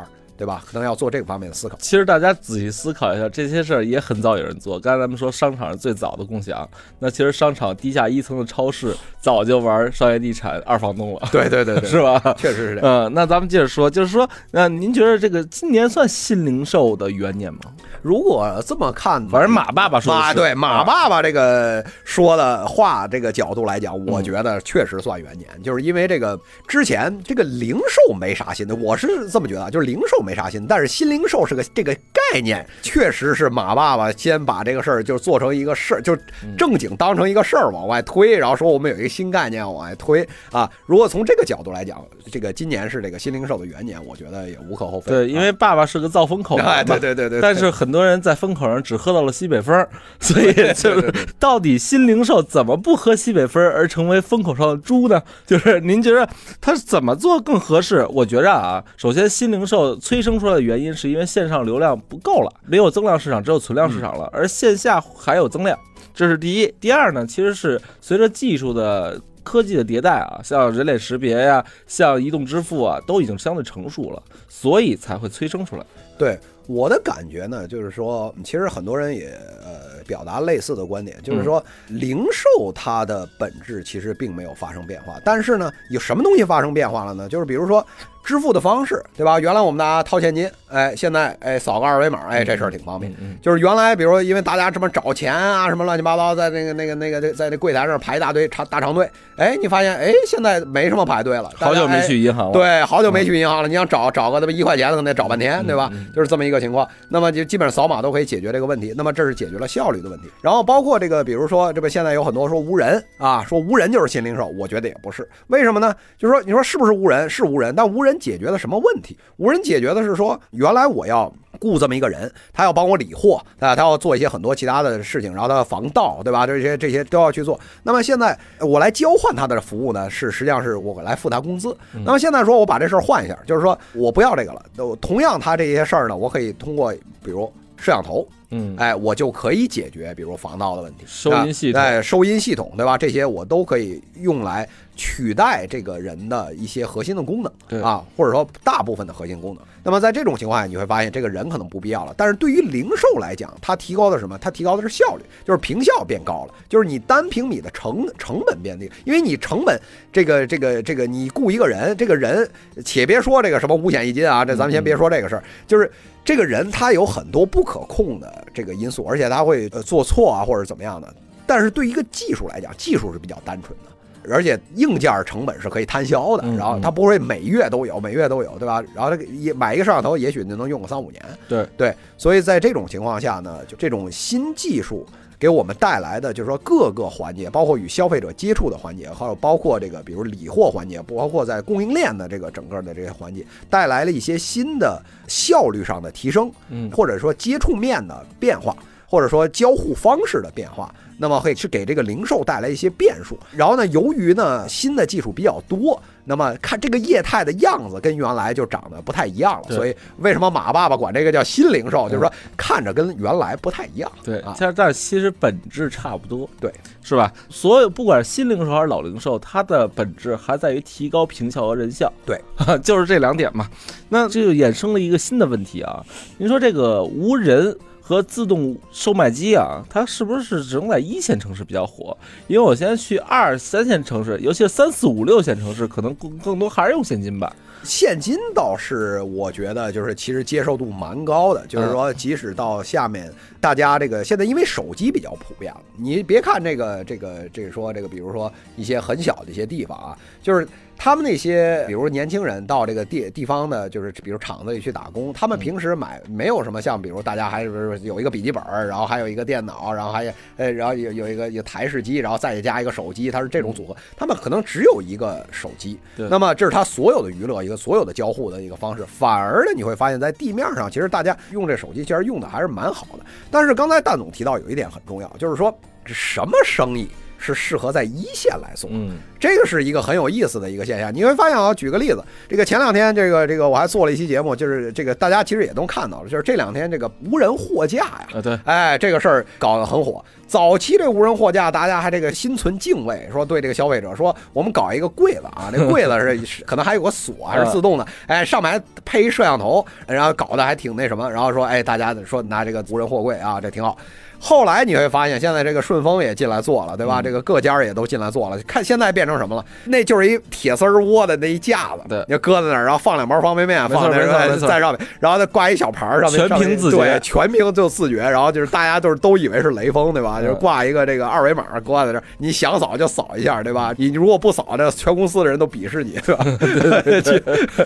对吧？可能要做这个方面的思考。其实大家仔细思考一下，这些事儿也很早有人做。刚才咱们说商场是最早的共享，那其实商场地下一层的超市早就玩商业地产二房东了。对对对，是吧？确实是这样。嗯，那咱们接着说，就是说，那您觉得这个今年算新零售的元年吗？如果这么看，反正马爸爸说，马对马爸爸这个说的话，这个角度来讲，我觉得确实算元年，就是因为这个之前这个零售没啥新的，我是这么觉得，就是零售没啥新，但是新零售是个这个概念，确实是马爸爸先把这个事儿就做成一个事儿，就正经当成一个事儿往外推，然后说我们有一个新概念往外推啊。如果从这个角度来讲，这个今年是这个新零售的元年，我觉得也无可厚非。对，因为爸爸是个造风口，对对对对，但是很。很多人在风口上只喝到了西北风，所以就是到底新零售怎么不喝西北风而成为风口上的猪呢？就是您觉得他怎么做更合适？我觉着啊，首先新零售催生出来的原因是因为线上流量不够了，没有增量市场，只有存量市场了，而线下还有增量，这是第一。第二呢，其实是随着技术的科技的迭代啊，像人脸识别呀、像移动支付啊，都已经相对成熟了，所以才会催生出来。对我的感觉呢，就是说，其实很多人也呃表达类似的观点，就是说，零售它的本质其实并没有发生变化，但是呢，有什么东西发生变化了呢？就是比如说支付的方式，对吧？原来我们大家掏现金，哎，现在哎扫个二维码，哎，这事儿挺方便。就是原来，比如说，因为大家这么找钱啊，什么乱七八糟，在那个、那个、那个，在那柜台上排一大堆长大长队，哎，你发现，哎，现在没什么排队了，好久没去银行了。对，好久没去银行了。你想找找个他妈一块钱的，可能得找半天，对吧？就是这么一个情况。那么就基本上扫码都可以解决这个问题。那么这是解决了效率的问题。然后包括这个，比如说这不现在有很多说无人啊，说无人就是新零售，我觉得也不是。为什么呢？就是说你说是不是无人？是无人，但无人解决了什么问题？无人解决的是说，原来我要。雇这么一个人，他要帮我理货，啊，他要做一些很多其他的事情，然后他要防盗，对吧？这些这些都要去做。那么现在我来交换他的服务呢，是实际上是我来付他工资。那么现在说我把这事儿换一下，就是说我不要这个了。都同样，他这些事儿呢，我可以通过比如摄像头，嗯，哎，我就可以解决，比如防盗的问题，收音系统哎，收音系统，对吧？这些我都可以用来取代这个人的一些核心的功能，对啊，或者说大部分的核心功能。那么在这种情况下，你会发现这个人可能不必要了。但是对于零售来讲，它提高的什么？它提高的是效率，就是平效变高了，就是你单平米的成成本变低，因为你成本这个这个这个，你雇一个人，这个人且别说这个什么五险一金啊，这咱们先别说这个事儿，就是。这个人他有很多不可控的这个因素，而且他会呃做错啊或者怎么样的。但是对于一个技术来讲，技术是比较单纯的，而且硬件成本是可以摊销的，嗯然后它不会每月都有，每月都有，对吧？然后它也买一个摄像头，也许就能用个三五年。对对，所以在这种情况下呢，就这种新技术。给我们带来的就是说各个环节，包括与消费者接触的环节，还有包括这个比如理货环节，包括在供应链的这个整个的这些环节，带来了一些新的效率上的提升，嗯或者说接触面的变化，或者说交互方式的变化，那么会去给这个零售带来一些变数。然后呢，由于呢新的技术比较多，那么看这个业态的样子跟原来就长得不太一样了。所以为什么马爸爸管这个叫新零售，就是说看着跟原来不太一样。对啊，但但其实本质差不多，对，是吧？所有不管是新零售还是老零售，它的本质还在于提高平效和人效，对，就是这两点嘛。那这就衍生了一个新的问题啊，您说这个无人。和自动售卖机啊，它是不是只能在一线城市比较火？因为我现在去二三线城市，尤其是三四五六线城市，可能更更多还是用现金吧。现金倒是我觉得就是其实接受度蛮高的，就是说即使到下面大家这个现在因为手机比较普遍了，你别看这个这个这个说这个比如说一些很小的一些地方啊，就是。他们那些，比如年轻人到这个地地方的，就是比如厂子里去打工，他们平时买没有什么像，比如大家还是有一个笔记本，然后还有一个电脑，然后还有呃，然后有有一个有台式机，然后再加一个手机，它是这种组合。他们可能只有一个手机，对那么这是他所有的娱乐一个所有的交互的一个方式。反而呢，你会发现在地面上，其实大家用这手机其实用的还是蛮好的。但是刚才蛋总提到有一点很重要，就是说这什么生意是适合在一线来送？嗯，这个是一个很有意思的一个现象。你会发现啊，举个例子，这个前两天这个这个我还做了一期节目，就是这个大家其实也都看到了，就是这两天这个无人货架呀，啊对，哎，这个事儿搞得很火。早期这无人货架，大家还这个心存敬畏，说对这个消费者说，我们搞一个柜子啊，这柜子是是 可能还有个锁，还是自动的，哎，上面还配一摄像头，然后搞得还挺那什么，然后说，哎，大家说拿这个无人货柜啊，这挺好。后来你会发现，现在这个顺丰也进来做了，对吧？嗯这个各家也都进来做了。看现在变成什么了？那就是一铁丝儿窝的那一架子，对你搁在那儿，然后放两包方便面，放在那儿没错没错在上面，然后再挂一小牌儿，上面全凭自觉对，全凭就自觉。然后就是大家都是都以为是雷锋，对吧？嗯就是挂一个这个二维码挂在这儿，你想扫就扫一下，对吧？你如果不扫，这全公司的人都鄙视你，对吧？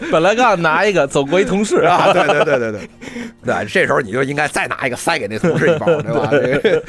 本来刚拿一个，走过一同事啊，对对对对对，对，这时候你就应该再拿一个塞给那同事一包，对吧？这 个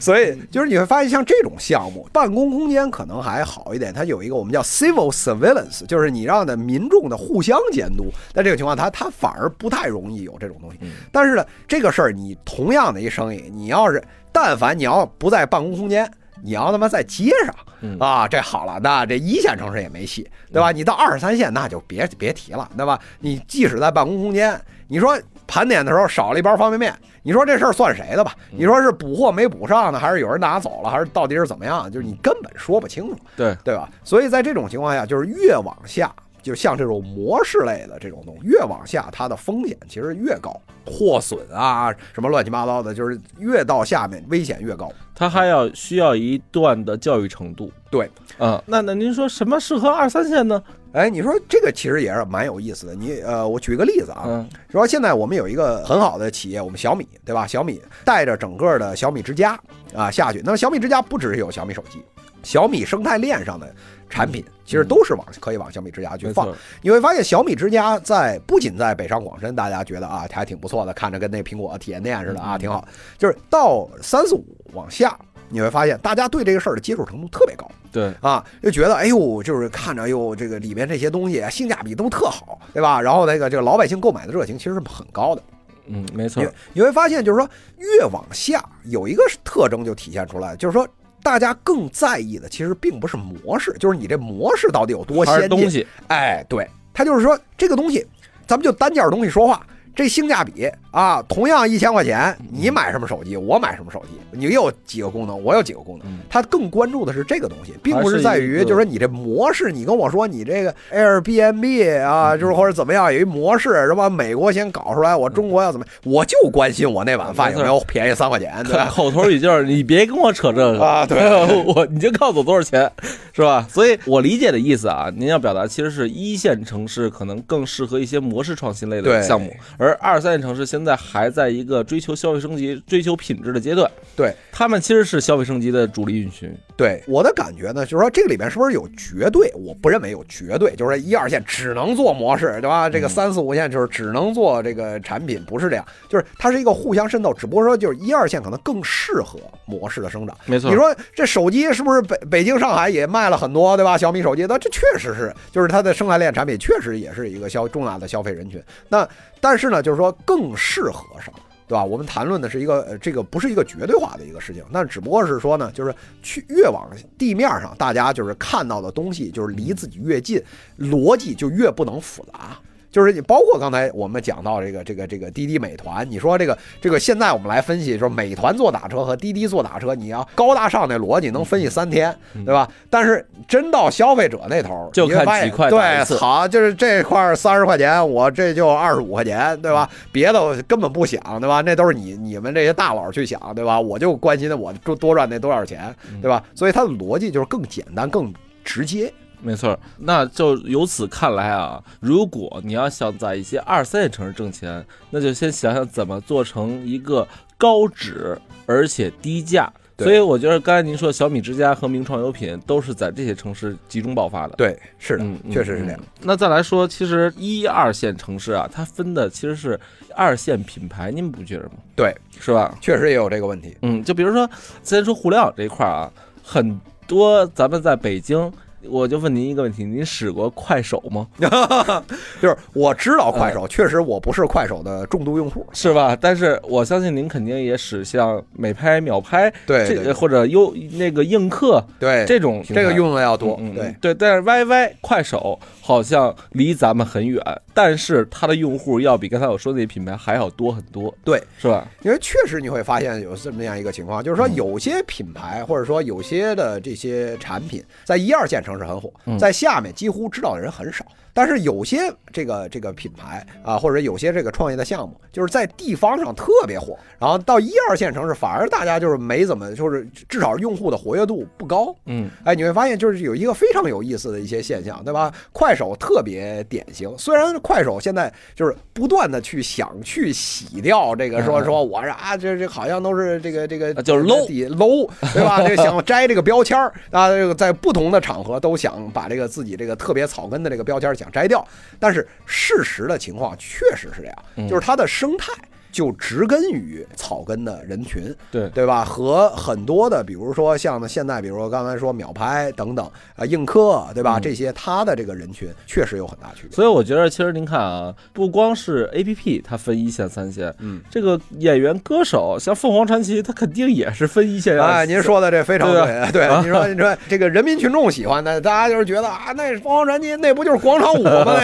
所以就是你会发现，像这种项目，办公空间可能还好一点，它有一个我们叫 civil surveillance，就是你让的民众的互相监督。在这个情况，它它反而不太容易有这种东西。但是呢，这个事儿你同样的一生意，你要是但凡你要不在办公空间。你要他妈在街上嗯啊，这好了，那这一线城市也没戏，对吧？你到二三线那就别别提了，对吧？你即使在办公空间，你说盘点的时候少了一包方便面，你说这事儿算谁的吧？你说是补货没补上呢，还是有人拿走了，还是到底是怎么样？就是你根本说不清楚，对对吧？所以在这种情况下，就是越往下，就像这种模式类的这种东西，越往下它的风险其实越高，货损啊什么乱七八糟的，就是越到下面危险越高。它还要需要一段的教育程度。对，嗯，那那您说什么适合二三线呢？哎，你说这个其实也是蛮有意思的。你呃，我举个例子啊，嗯说现在我们有一个很好的企业，我们小米，对吧？小米带着整个的小米之家啊下去。那么小米之家不只是有小米手机，小米生态链上的产品其实都是往可以往小米之家去放。你会发现小米之家在不仅在北上广深，大家觉得啊还挺不错的，看着跟那苹果体验店似的啊，嗯挺好。就是到三四五往下，你会发现大家对这个事儿的接受程度特别高。对，啊，就觉得哎呦，就是看着哎呦，这个里面这些东西啊性价比都特好，对吧？然后那个这个老百姓购买的热情其实是很高的。嗯，没错你，你会发现，就是说越往下有一个特征就体现出来，就是说大家更在意的其实并不是模式，就是你这模式到底有多先进。东西，哎，对，他就是说这个东西，咱们就单件东西说话。这性价比啊，同样一千块钱，你买什么手机，我买什么手机，你有几个功能，我有几个功能嗯。他更关注的是这个东西，并不是在于就是说你这模式，你跟我说你这个 Airbnb 啊，就是或者怎么样有一模式是吧？美国先搞出来，我中国要怎么？我就关心我那碗饭有没有便宜三块钱，对？口头语就是你别跟我扯这个 啊对 我你就告诉我多少钱，是吧？所以我理解的意思啊，您要表达其实是一线城市可能更适合一些模式创新类的项目，而二三线城市现在还在一个追求消费升级、追求品质的阶段，对他们其实是消费升级的主力运行。对我的感觉呢，就是说这个里面是不是有绝对？我不认为有绝对，就是说一二线只能做模式，对吧？这个嗯三四五线就是只能做这个产品，不是这样，就是它是一个互相渗透，只不过说就是一二线可能更适合模式的生长。没错，你说这手机是不是北北京、上海也卖了很多，对吧？小米手机，那这确实是，就是它的生态链产品确实也是一个消重大的消费人群。那但是呢，就是说更适适合上。对吧？我们谈论的是一个，这个不是一个绝对化的一个事情，那只不过是说呢，就是去越往地面上，大家就是看到的东西，就是离自己越近，逻辑就越不能复杂。就是你包括刚才我们讲到这个这个这个滴滴美团，你说这个这个现在我们来分析，说美团做打车和滴滴做打车，你要高大上那逻辑能分析三天，对吧？但是真到消费者那头，就看几块对，好，就是这块三十块钱，我这就二十五块钱，对吧？别的我根本不想，对吧？那都是你你们这些大佬去想，对吧？我就关心的我多多赚那多少钱，对吧？所以它的逻辑就是更简单、更直接。没错，那就由此看来啊，如果你要想在一些二三线城市挣钱，那就先想想怎么做成一个高质而且低价。所以我觉得刚才您说小米之家和名创优品都是在这些城市集中爆发的。对，是的，确实是这样。嗯那再来说，其实一二线城市啊，它分的其实是二线品牌，您不觉得吗？对，是吧？确实也有这个问题。嗯，就比如说，先说互联网这一块儿啊，很多咱们在北京，我就问您一个问题：您使过快手吗？就是我知道快嗯手，确实我不是快手的重度用户。是吧？但是我相信您肯定也使像美拍、秒拍，对对这或者优那个映客对，这种这个用的要多。对，对，但是 YY 快手好像离咱们很远，但是它的用户要比刚才我说的那品牌还要多很多，对，是吧？因为确实你会发现有这么样一个情况，就是说嗯有些品牌或者说有些的这些产品在一二线城市很火嗯，在下面几乎知道的人很少。但是有些这个这个品牌啊，或者有些这个创业的项目，就是在地方上特别火，然后到一二线城市反而大家就是没怎么，就是至少用户的活跃度不高。嗯，哎，你会发现就是有一个非常有意思的一些现象，对吧？快手特别典型，虽然快手现在就是不断的去想去洗掉这个说嗯说我是啊，这这好像都是这个这个啊就是 low 底 low，对吧？这个想摘这个标签儿啊，这个在不同的场合都想把这个自己这个特别草根的这个标签儿想摘掉，但是事实的情况确实是这样，嗯就是它的生态。就植根于草根的人群，对对吧？和很多的，比如说像呢，现在比如说刚才说秒拍等等啊，映客，对吧？嗯这些它的这个人群确实有很大区别。所以我觉得，其实您看啊，不光是 A P P 它分一线、三线，嗯，这个演员、歌手，像凤凰传奇，它肯定也是分一线。哎，您说的这非常对对，您说您说这个人民群众喜欢的，大家就是觉得啊，那凤凰传奇那不就是广场舞吗？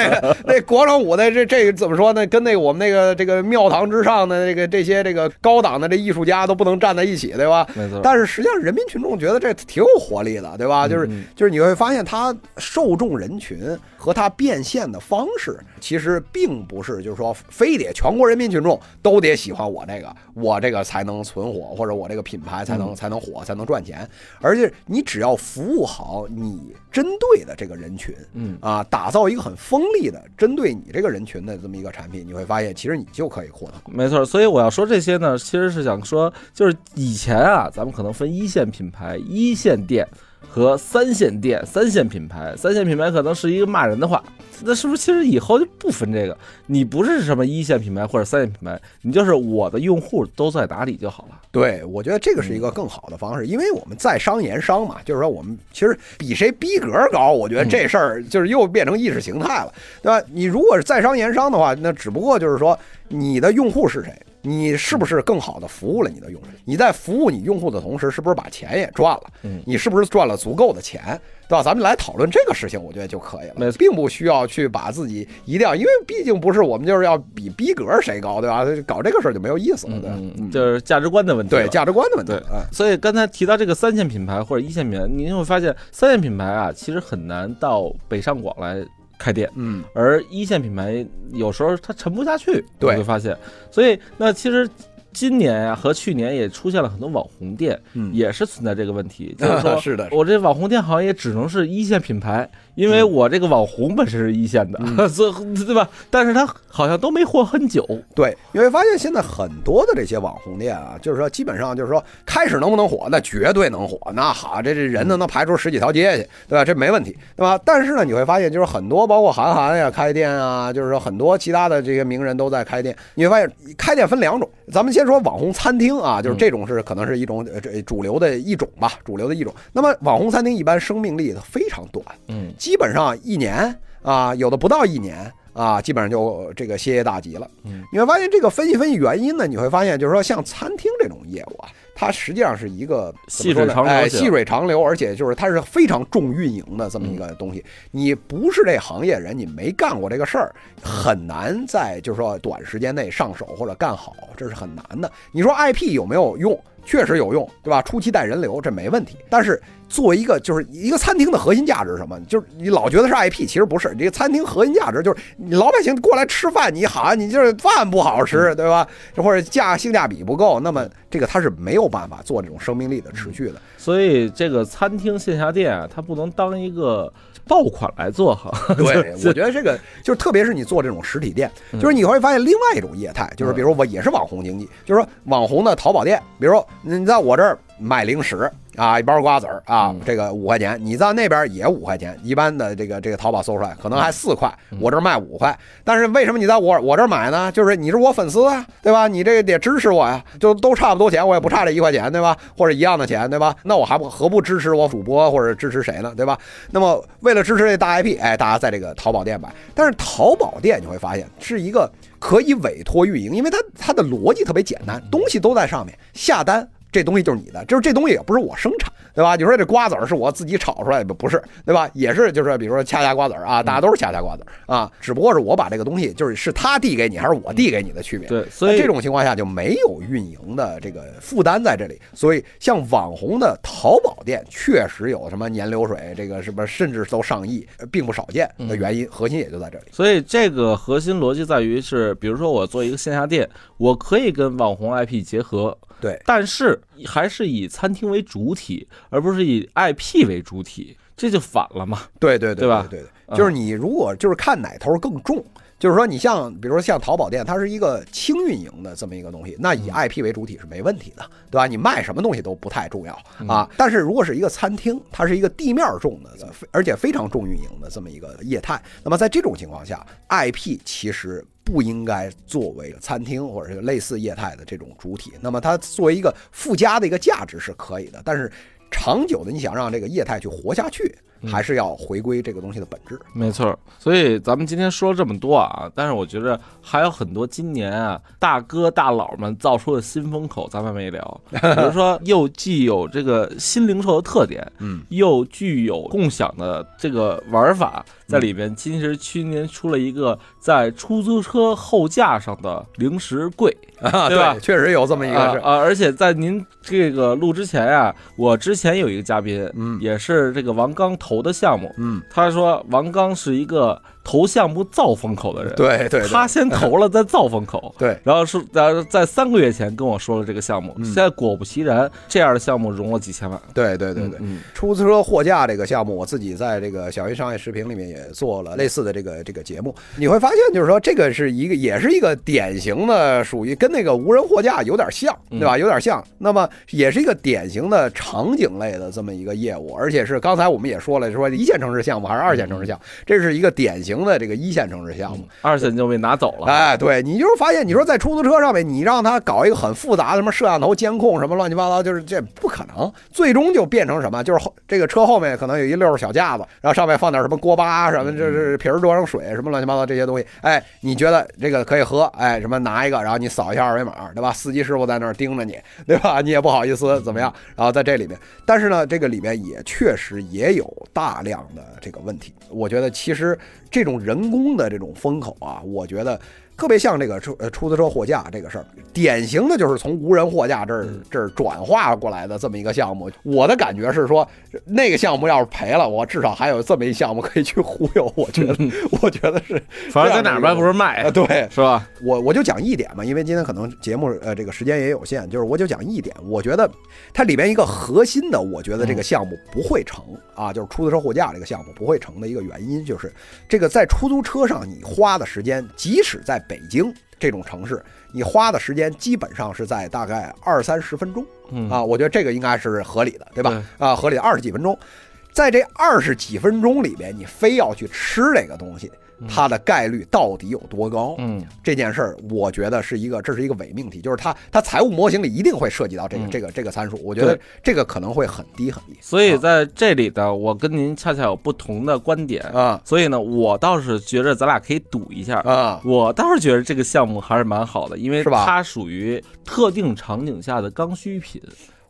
那 广场舞那这这个怎么说呢？跟那个我们那个这个庙堂之上的这个这些这个高档的这艺术家都不能站在一起，对吧？没错，但是实际上，人民群众觉得这挺有活力的，对吧？就是嗯就是你会发现，它受众人群和它变现的方式，其实并不是就是说非得全国人民群众都得喜欢我这个，我这个才能存活，或者我这个品牌才能嗯才能火，才能赚钱。而且你只要服务好你针对的这个人群，嗯啊，打造一个很锋利的针对你这个人群的这么一个产品，你会发现，其实你就可以获得。没所以我要说这些呢，其实是想说，就是以前啊，咱们可能分一线品牌、一线店和三线店、三线品牌。三线品牌可能是一个骂人的话，那是不是其实以后就不分这个？你不是什么一线品牌或者三线品牌，你就是我的用户都在哪里就好了。对，我觉得这个是一个更好的方式，因为我们在商言商嘛，就是说我们其实比谁逼格高，我觉得这事儿就是又变成意识形态了，对吧？你如果是在商言商的话，那只不过就是说你的用户是谁，你是不是更好的服务了你的用户？你在服务你用户的同时，是不是把钱也赚了？嗯你是不是赚了足够的钱？对吧？咱们来讨论这个事情，我觉得就可以了没错，并不需要去把自己一定要，因为毕竟不是我们就是要比逼格谁高，对吧？搞这个事儿就没有意思了，对吧？嗯，就是价值观的问题。对价值观的问题，对嗯，所以刚才提到这个三线品牌或者一线品牌，您会发现三线品牌啊，其实很难到北上广来开店。嗯，而一线品牌有时候它沉不下去，对。你会发现，所以那其实今年呀、和去年也出现了很多网红店，嗯。也是存在这个问题，就是说 是的，我这网红店好像也只能是一线品牌，因为嗯。我这个网红本身是一线的，嗯。所以对吧？但是它好像都没火很久，对，你会发现现在很多的这些网红店啊，就是说基本上就是说开始能不能火，那绝对能火，那好，这这人都能排出十几条街去，对吧？这没问题，对吧？但是呢，你会发现就是很多包括韩寒呀开店啊，就是说很多其他的这些名人都在开店，你会发现开店分两种，咱们先说网红餐厅啊，就是这种是可能是一种呃这主流的一种吧，主流的一种。那么网红餐厅一般生命力非常短，嗯，基本上一年啊，有的不到一年啊，基本上就这个歇业大吉了。嗯，你会发现这个分析分析原因呢，你会发现就是说，像餐厅这种业务啊，它实际上是一个细水长流哎，细水长流，而且就是它是非常重运营的这么一个东西。你不是这行业人，你没干过这个事儿，很难在就是说短时间内上手或者干好，这是很难的。你说 IP 有没有用？确实有用，对吧？初期带人流这没问题，但是作为一个就是一个餐厅的核心价值是什么？就是你老觉得是 IP，其实不是。这个餐厅核心价值就是你老百姓过来吃饭，你好，你就是饭不好吃，对吧？或者价性价比不够，那么这个它是没有办法做这种生命力的持续的。所以这个餐厅线下店啊，它不能当一个爆款来做好。对，我觉得这个就是，特别是你做这种实体店，嗯就是你会发现另外一种业态，就是比如我也是网红经济，就是说网红的淘宝店，比如说你在我这儿买零食啊，一包瓜子儿啊嗯，这个五块钱，你在那边也五块钱，一般的这个这个淘宝搜出来可能还四块，嗯我这儿卖五块，但是为什么你在我我这儿买呢？就是你是我粉丝啊，对吧？你这个得支持我呀，就都差不多钱，我也不差这一块钱，对吧？或者一样的钱，对吧？那我还不何不支持我主播或者支持谁呢，对吧？那么为了支持这大 IP，哎，大家在这个淘宝店买，但是淘宝店你会发现是一个可以委托运营，因为它它的逻辑特别简单，东西都在上面，下单这东西就是你的，就是这东西也不是我生产，对吧？你说这瓜子儿是我自己炒出来的，不是，对吧？也是就是比如说恰恰瓜子儿啊，大家都是恰恰瓜子儿啊，只不过是我把这个东西就是是他递给你还是我递给你的区别。对，所以这种情况下就没有运营的这个负担在这里，所以像网红的淘宝店确实有什么年流水，这个什么甚至都上亿，呃并不少见的原因，核心也就在这里。所以这个核心逻辑在于是，比如说我做一个线下店，我可以跟网红 IP 结合，对，但是还是以餐厅为主体，而不是以 IP 为主体，这就反了嘛。对对对对吧对对嗯就是你如果就是看哪头更重。就是说，你像比如说像淘宝店，它是一个轻运营的这么一个东西，那以 IP 为主体是没问题的，对吧？你卖什么东西都不太重要啊。但是如果是一个餐厅，它是一个地面重的，而且非常重运营的这么一个业态，那么在这种情况下，IP 其实不应该作为餐厅或者是类似业态的这种主体，那么它作为一个附加的一个价值是可以的，但是长久的你想让这个业态去活下去。还是要回归这个东西的本质，没错。所以咱们今天说了这么多啊，但是我觉得还有很多今年啊大哥大佬们造出的新风口，咱们没聊。比如说，又既有这个新零售的特点，嗯，又具有共享的这个玩法在里面。其实去年出了一个在出租车后架上的零食柜，啊对吧？确实有这么一个啊，而且在您这个录之前啊，我之前有一个嘉宾，嗯，也是这个王刚。投的项目，嗯，他说王刚是一个。投项目造风口的人，对对，他先投了再造风口，对，然后是在在三个月前跟我说了这个项目，现在果不其然，这样的项目融了几千万，对对对对，出租车货架这个项目，我自己在这个小鱼商业视频里面也做了类似的这个这个节目，你会发现就是说这个是一个也是一个典型的属于跟那个无人货架有点像，对吧？有点像，那么也是一个典型的场景类的这么一个业务，而且是刚才我们也说了，说一线城市项目还是二线城市项目，这是一个典型。型的这个一线城市项目，二线就被拿走了。哎，对你就是发现，你说在出租车上面，你让他搞一个很复杂的什么摄像头监控什么乱七八糟，就是这不可能。最终就变成什么？就是后这个车后面可能有一溜小架子，然后上面放点什么锅巴什么，这是瓶儿装上水什么乱七八糟这些东西。哎，你觉得这个可以喝？哎，什么拿一个，然后你扫一下二维码，对吧？司机师傅在那儿盯着你，对吧？你也不好意思怎么样？然后在这里面，但是呢，这个里面也确实也有大量的这个问题。我觉得其实。这种人工的这种风口啊，我觉得。特别像这个出呃出租车货架这个事儿，典型的就是从无人货架这儿这儿转化过来的这么一个项目。我的感觉是说，那个项目要是赔了，我至少还有这么一项目可以去忽悠。我觉得，我觉得是，反正在哪卖不是卖啊？对，是吧？我我就讲一点嘛，因为今天可能节目呃这个时间也有限，就是我就讲一点。我觉得它里边一个核心的，我觉得这个项目不会成啊，就是出租车货架这个项目不会成的一个原因，就是这个在出租车上你花的时间，即使在北京这种城市，你花的时间基本上是在大概二三十分钟啊，我觉得这个应该是合理的，对吧？啊，合理二十几分钟，在这二十几分钟里边，你非要去吃这个东西。它的概率到底有多高？嗯，这件事儿我觉得是一个，这是一个伪命题，就是它它财务模型里一定会涉及到这个这个这个参数，我觉得这个可能会很低很低。所以在这里呢，我跟您恰恰有不同的观点啊，所以呢，我倒是觉得咱俩可以赌一下啊，我倒是觉得这个项目还是蛮好的，因为是吧？它属于特定场景下的刚需品。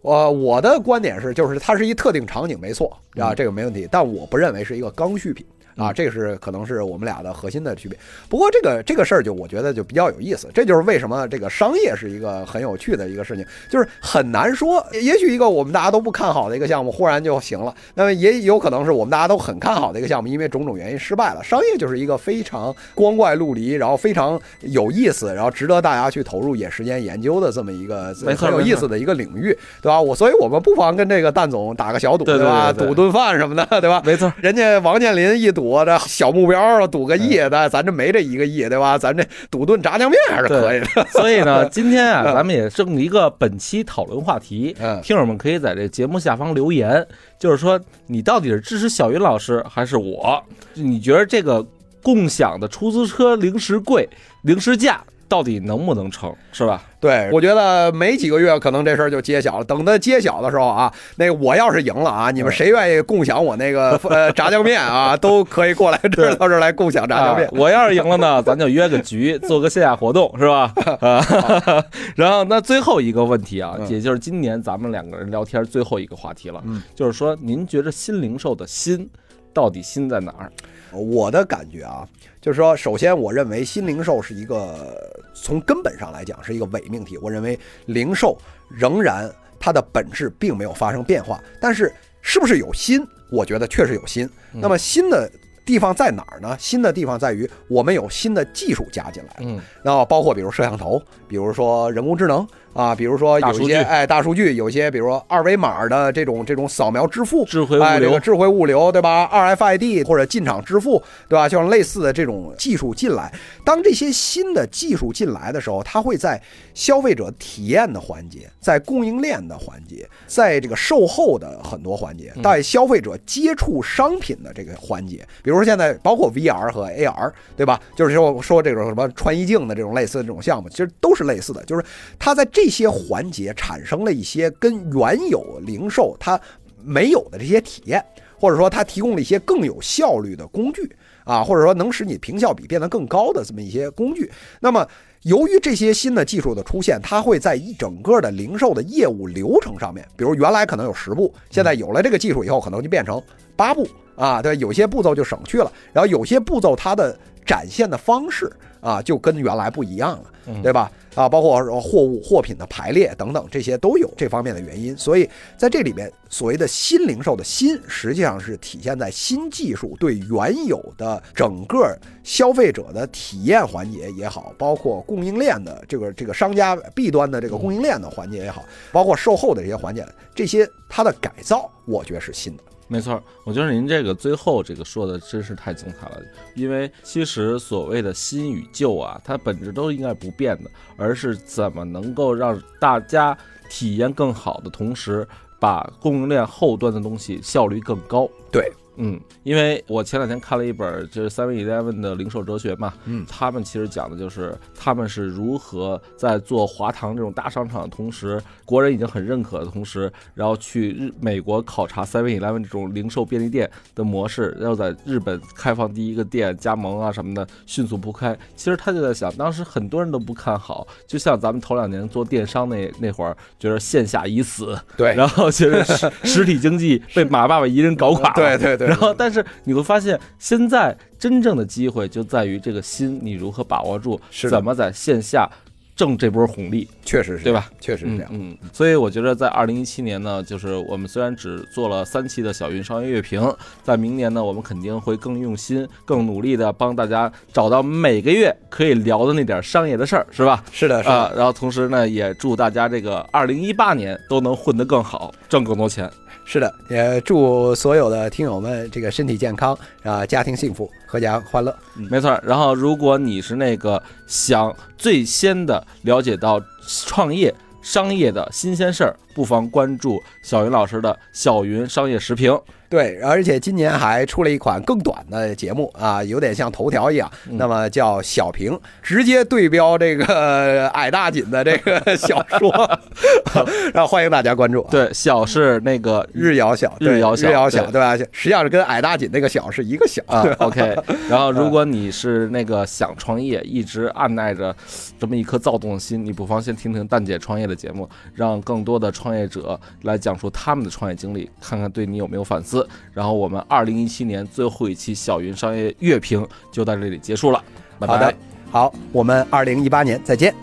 我我的观点是，就是它是一特定场景，没错啊，这个没问题，但我不认为是一个刚需品。啊，这个是可能是我们俩的核心的区别。不过这个这个事儿就我觉得就比较有意思，这就是为什么这个商业是一个很有趣的一个事情，就是很难说，也许一个我们大家都不看好的一个项目忽然就行了，那么也有可能是我们大家都很看好的一个项目，因为种种原因失败了。商业就是一个非常光怪陆离，然后非常有意思，然后值得大家去投入也时间研究的这么一个很有意思的一个领域，对吧？我所以我们不妨跟这个蛋总打个小赌，对吧？赌顿饭什么的，对吧？没错，人家王健林一赌。赌这小目标啊赌个亿，的咱这没这一个亿，对吧？咱这赌顿炸酱面还是可以的。所以呢，今天啊，咱们也正一个本期讨论话题，听友们可以在这节目下方留言，就是说你到底是支持小云老师还是我？你觉得这个共享的出租车零食柜、零食架到底能不能成，是吧？对，我觉得没几个月，可能这事儿就揭晓了。等它揭晓的时候啊，那个我要是赢了啊，你们谁愿意共享我那个 呃炸酱面啊，都可以过来这到这儿来共享炸酱面。我要是赢了呢，咱就约个局，做个线下活动，是吧？啊，然后那最后一个问题啊，也就是今年咱们两个人聊天最后一个话题了，就是说，您觉得新零售的新到底新在哪儿？我的感觉啊，就是说，首先，我认为新零售是一个从根本上来讲是一个伪命题。我认为零售仍然它的本质并没有发生变化，但是是不是有新？我觉得确实有新。那么新的地方在哪儿呢？新的地方在于我们有新的技术加进来，嗯，然后包括比如摄像头，比如说人工智能。啊，比如说有一些哎大数据，有一些比如说二维码的这种这种扫描支付，智慧物哎，这个智慧物流，对吧？RFID 或者进场支付，对吧？像类似的这种技术进来，当这些新的技术进来的时候，它会在消费者体验的环节，在供应链的环节，在这个售后的很多环节，在消费者接触商品的这个环节，比如说现在包括 VR 和 AR，对吧？就是说说这种什么穿衣镜的这种类似的这种项目，其实都是类似的，就是它在这这些环节产生了一些跟原有零售它没有的这些体验，或者说它提供了一些更有效率的工具啊，或者说能使你评效比变得更高的这么一些工具。那么，由于这些新的技术的出现，它会在一整个的零售的业务流程上面，比如原来可能有十步，现在有了这个技术以后，可能就变成八步啊，对，有些步骤就省去了，然后有些步骤它的展现的方式啊，就跟原来不一样了，对吧？啊，包括货物货品的排列等等，这些都有这方面的原因。所以在这里边，所谓的新零售的新，实际上是体现在新技术对原有的整个消费者的体验环节也好，包括供应链的这个这个商家弊端的这个供应链的环节也好，包括售后的这些环节，这些它的改造，我觉得是新的。没错，我觉得您这个最后这个说的真是太精彩了，因为其实所谓的新与旧啊，它本质都应该不变的，而是怎么能够让大家体验更好的同时，把供应链后端的东西效率更高。对，嗯，因为我前两天看了一本就是 Seven Eleven 的零售哲学嘛，嗯。他们其实讲的就是他们是如何在做华堂这种大商场的同时，国人已经很认可的同时，然后去日美国考察 Seven Eleven 这种零售便利店的模式，然后在日本开放第一个店加盟啊什么的，迅速铺开。其实他就在想，当时很多人都不看好，就像咱们头两年做电商那那会儿，觉得线下已死，对。然后觉得实实体经济被马爸爸一人搞垮了，对对对然后，但是你会发现，现在真正的机会就在于这个心，你如何把握住，是怎么在线下挣这波红利，确实是对吧？确实是这样。嗯，嗯所以我觉得在二零一七年呢，就是我们虽然只做了三期的小云商业月评，在明年呢，我们肯定会更用心、更努力的帮大家找到每个月可以聊的那点商业的事儿，是吧？是的，是的。啊、然后同时呢，也祝大家这个二零一八年都能混得更好，挣更多钱。是的，也祝所有的听友们这个身体健康啊，家庭幸福，阖家欢乐。没错。然后，如果你是那个想最先的了解到创业、商业的新鲜事儿，不妨关注小云老师的小云商业时评。对，而且今年还出了一款更短的节目啊，有点像头条一样，嗯那么叫小评，直接对标这个 矮大紧的这个 小说，然后欢迎大家关注啊。对，小是那个日遥小，日遥小日遥小，对对吧？实际上是跟矮大紧那个小是一个小啊，OK。然后，如果你是那个想创业，一直按耐着这么一颗躁动的心，你不妨先听听蛋姐创业的节目，让更多的创业者来讲述他们的创业经历，看看对你有没有反思。然后，我们二零一七年最后一期小云商业月评就到这里结束了，拜拜。好，好，我们二零一八年再见。